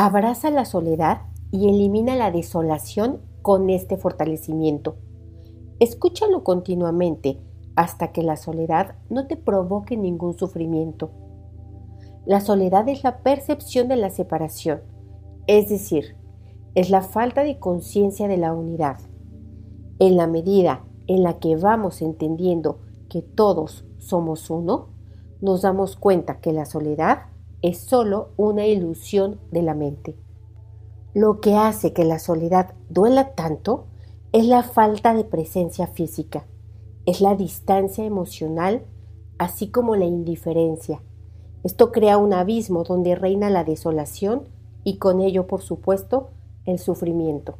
Abraza la soledad y elimina la desolación con este fortalecimiento. Escúchalo continuamente hasta que la soledad no te provoque ningún sufrimiento. La soledad es la percepción de la separación, es decir, es la falta de conciencia de la unidad. En la medida en la que vamos entendiendo que todos somos uno, nos damos cuenta que la soledad es solo una ilusión de la mente. Lo que hace que la soledad duela tanto es la falta de presencia física, es la distancia emocional, así como la indiferencia. Esto crea un abismo donde reina la desolación y con ello, por supuesto, el sufrimiento.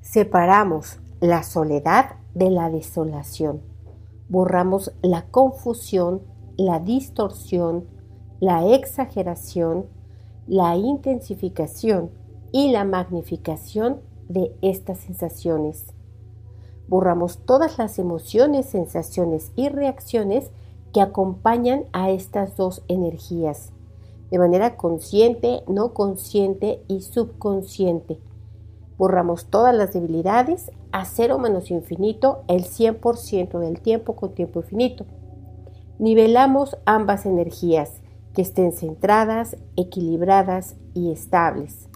Separamos la soledad de la desolación. Borramos la confusión, la distorsión, la exageración, la intensificación y la magnificación de estas sensaciones. Borramos todas las emociones, sensaciones y reacciones que acompañan a estas dos energías, de manera consciente, no consciente y subconsciente. Borramos todas las debilidades a cero menos infinito el 100% del tiempo con tiempo infinito. Nivelamos ambas energías que estén centradas, equilibradas y estables.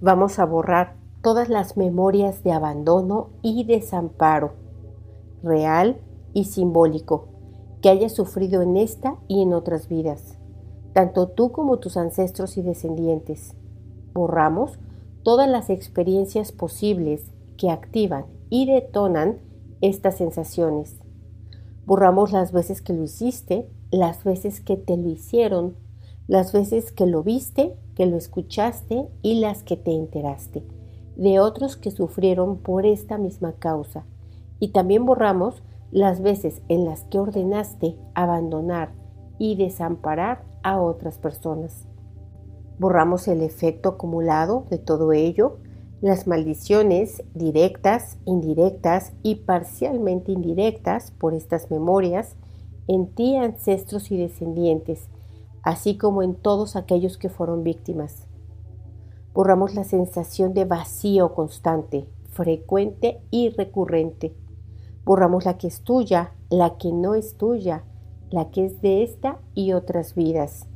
Vamos a borrar todas las memorias de abandono y desamparo, real y simbólico, que hayas sufrido en esta y en otras vidas, tanto tú como tus ancestros y descendientes. Borramos todas las experiencias posibles que activan y detonan estas sensaciones. Borramos las veces que lo hiciste, las veces que te lo hicieron, las veces que lo viste, que lo escuchaste y las que te enteraste, de otros que sufrieron por esta misma causa. Y también borramos las veces en las que ordenaste abandonar y desamparar a otras personas. Borramos el efecto acumulado de todo ello, las maldiciones directas, indirectas y parcialmente indirectas por estas memorias en ti ancestros y descendientes, así como en todos aquellos que fueron víctimas. Borramos la sensación de vacío constante, frecuente y recurrente. Borramos la que es tuya, la que no es tuya, la que es de esta y otras vidas.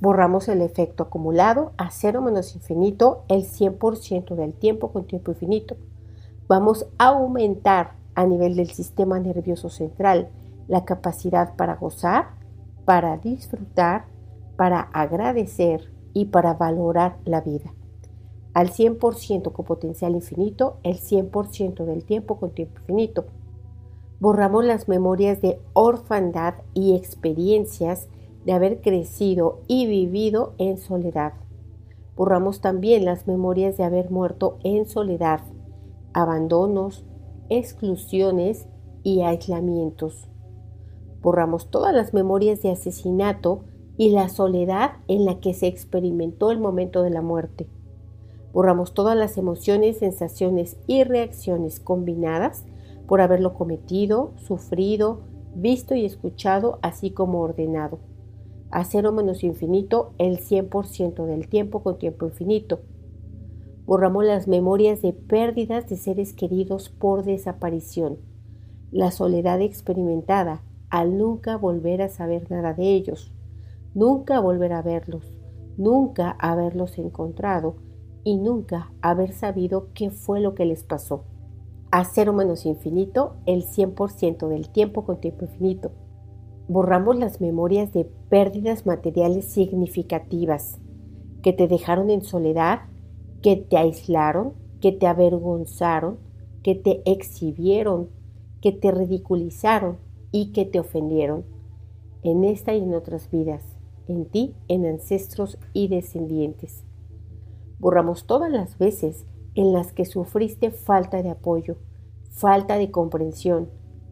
Borramos el efecto acumulado a cero menos infinito el 100% del tiempo con tiempo infinito. Vamos a aumentar a nivel del sistema nervioso central la capacidad para gozar, para disfrutar, para agradecer y para valorar la vida. Al 100% con potencial infinito, el 100% del tiempo con tiempo infinito. Borramos las memorias de orfandad y experiencias de haber crecido y vivido en soledad. Borramos también las memorias de haber muerto en soledad, abandonos, exclusiones y aislamientos. Borramos todas las memorias de asesinato y la soledad en la que se experimentó el momento de la muerte. Borramos todas las emociones, sensaciones y reacciones combinadas por haberlo cometido, sufrido, visto y escuchado, así como ordenado. A cero menos infinito el 100% del tiempo con tiempo infinito. Borramos las memorias de pérdidas de seres queridos por desaparición, la soledad experimentada, al nunca volver a saber nada de ellos, nunca volver a verlos, nunca haberlos encontrado y nunca haber sabido qué fue lo que les pasó. A cero menos infinito, el 100% del tiempo con tiempo infinito. Borramos las memorias de pérdidas materiales significativas que te dejaron en soledad, que te aislaron, que te avergonzaron, que te exhibieron, que te ridiculizaron, y que te ofendieron, en esta y en otras vidas, en ti, en ancestros y descendientes. Borramos todas las veces en las que sufriste falta de apoyo, falta de comprensión,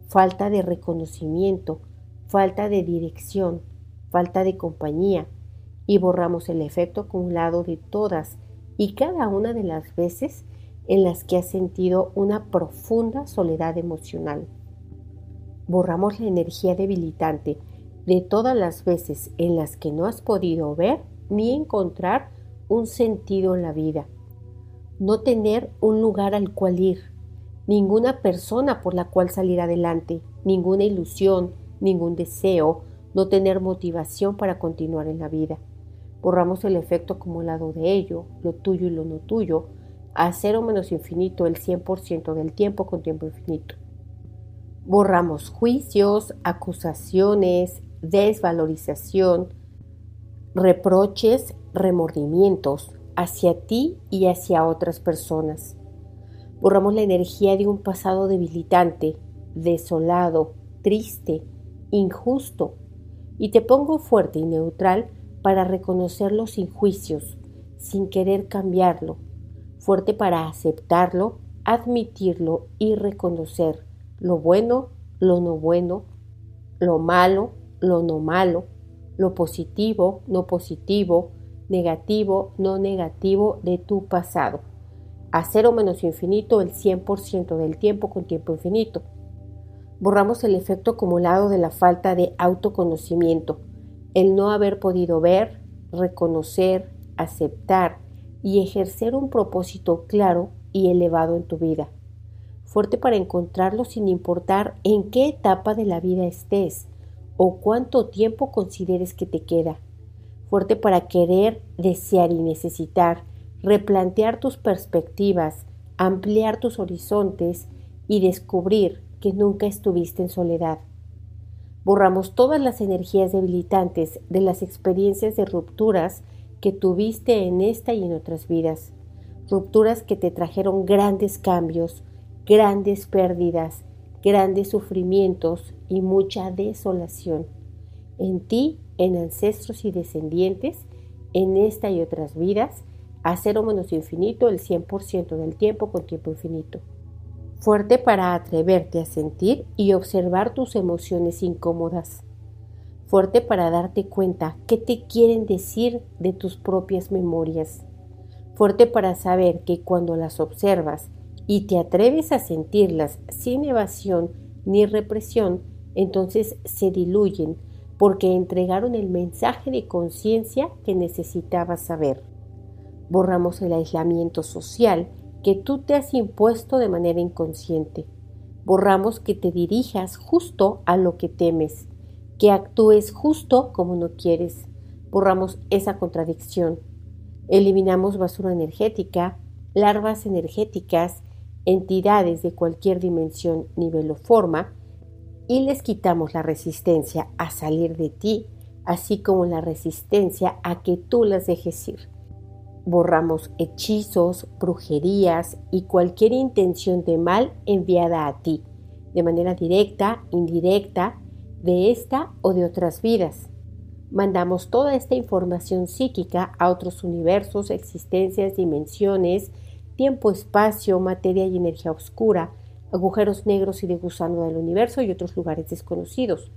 falta de reconocimiento, falta de dirección, falta de compañía, y borramos el efecto acumulado de todas y cada una de las veces en las que has sentido una profunda soledad emocional borramos la energía debilitante de todas las veces en las que no has podido ver ni encontrar un sentido en la vida, no tener un lugar al cual ir, ninguna persona por la cual salir adelante, ninguna ilusión, ningún deseo, no tener motivación para continuar en la vida. Borramos el efecto acumulado de ello, lo tuyo y lo no tuyo, a cero menos infinito el 100% del tiempo con tiempo infinito. Borramos juicios, acusaciones, desvalorización, reproches, remordimientos hacia ti y hacia otras personas. Borramos la energía de un pasado debilitante, desolado, triste, injusto, y te pongo fuerte y neutral para reconocerlo sin juicios, sin querer cambiarlo, fuerte para aceptarlo, admitirlo y reconocer lo bueno, lo no bueno, lo malo, lo no malo, lo positivo, no positivo, negativo, no negativo de tu pasado. A cero menos infinito el 100% del tiempo con tiempo infinito. Borramos el efecto acumulado de la falta de autoconocimiento, el no haber podido ver, reconocer, aceptar y ejercer un propósito claro y elevado en tu vida. Fuerte para encontrarlo sin importar en qué etapa de la vida estés o cuánto tiempo consideres que te queda. Fuerte para querer, desear y necesitar, replantear tus perspectivas, ampliar tus horizontes y descubrir que nunca estuviste en soledad. Borramos todas las energías debilitantes de las experiencias de rupturas que tuviste en esta y en otras vidas. Rupturas que te trajeron grandes cambios, grandes pérdidas, grandes sufrimientos y mucha desolación. En ti, en ancestros y descendientes, en esta y otras vidas, a cero menos infinito el 100% del tiempo con tiempo infinito. Fuerte para atreverte a sentir y observar tus emociones incómodas. Fuerte para darte cuenta qué te quieren decir de tus propias memorias. Fuerte para saber que cuando las observas y te atreves a sentirlas sin evasión ni represión, entonces se diluyen porque entregaron el mensaje de conciencia que necesitabas saber. Borramos el aislamiento social que tú te has impuesto de manera inconsciente. Borramos que te dirijas justo a lo que temes, que actúes justo como no quieres. Borramos esa contradicción. Eliminamos basura energética, larvas energéticas, entidades de cualquier dimensión, nivel o forma, y les quitamos la resistencia a salir de ti, así como la resistencia a que tú las dejes ir. Borramos hechizos, brujerías y cualquier intención de mal enviada a ti, de manera directa, indirecta, de esta o de otras vidas. Mandamos toda esta información psíquica a otros universos, existencias, dimensiones, tiempo, espacio, materia y energía oscura, agujeros negros y de gusano del universo y otros lugares desconocidos.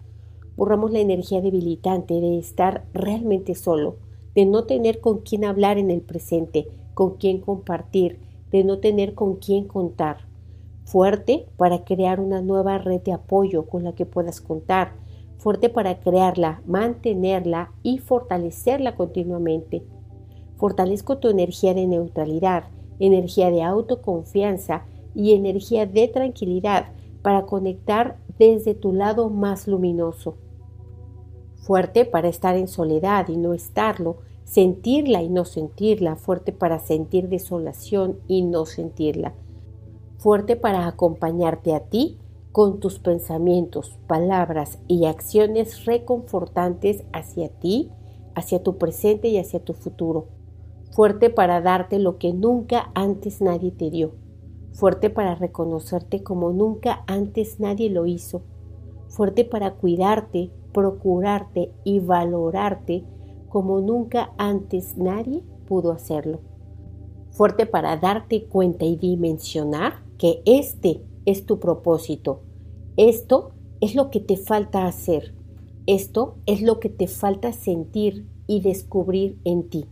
Borramos la energía debilitante de estar realmente solo, de no tener con quién hablar en el presente, con quién compartir, de no tener con quién contar. Fuerte para crear una nueva red de apoyo con la que puedas contar. Fuerte para crearla, mantenerla y fortalecerla continuamente. Fortalezco tu energía de neutralidad, energía de autoconfianza y energía de tranquilidad para conectar desde tu lado más luminoso. Fuerte para estar en soledad y no estarlo, sentirla y no sentirla, fuerte para sentir desolación y no sentirla, fuerte para acompañarte a ti con tus pensamientos, palabras y acciones reconfortantes hacia ti, hacia tu presente y hacia tu futuro fuerte para darte lo que nunca antes nadie te dio, fuerte para reconocerte como nunca antes nadie lo hizo, fuerte para cuidarte, procurarte y valorarte como nunca antes nadie pudo hacerlo, fuerte para darte cuenta y dimensionar que este es tu propósito, esto es lo que te falta hacer, esto es lo que te falta sentir y descubrir en ti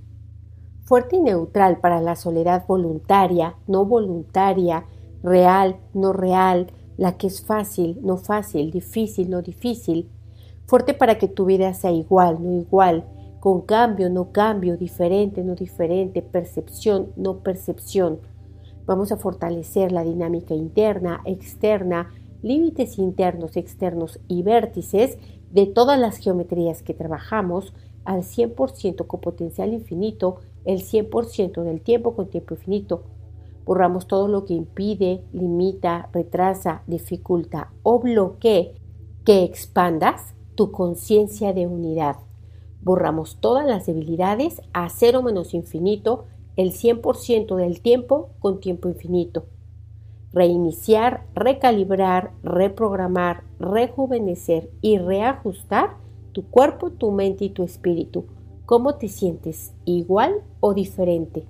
fuerte y neutral para la soledad voluntaria, no voluntaria, real, no real, la que es fácil, no fácil, difícil, no difícil, fuerte para que tu vida sea igual, no igual, con cambio, no cambio, diferente, no diferente, percepción, no percepción. Vamos a fortalecer la dinámica interna, externa, límites internos, externos y vértices de todas las geometrías que trabajamos al 100% con potencial infinito, el 100% del tiempo con tiempo infinito. Borramos todo lo que impide, limita, retrasa, dificulta o bloquee que expandas tu conciencia de unidad. Borramos todas las debilidades a cero menos infinito, el 100% del tiempo con tiempo infinito. Reiniciar, recalibrar, reprogramar, rejuvenecer y reajustar tu cuerpo, tu mente y tu espíritu. ¿Cómo te sientes? ¿Igual o diferente?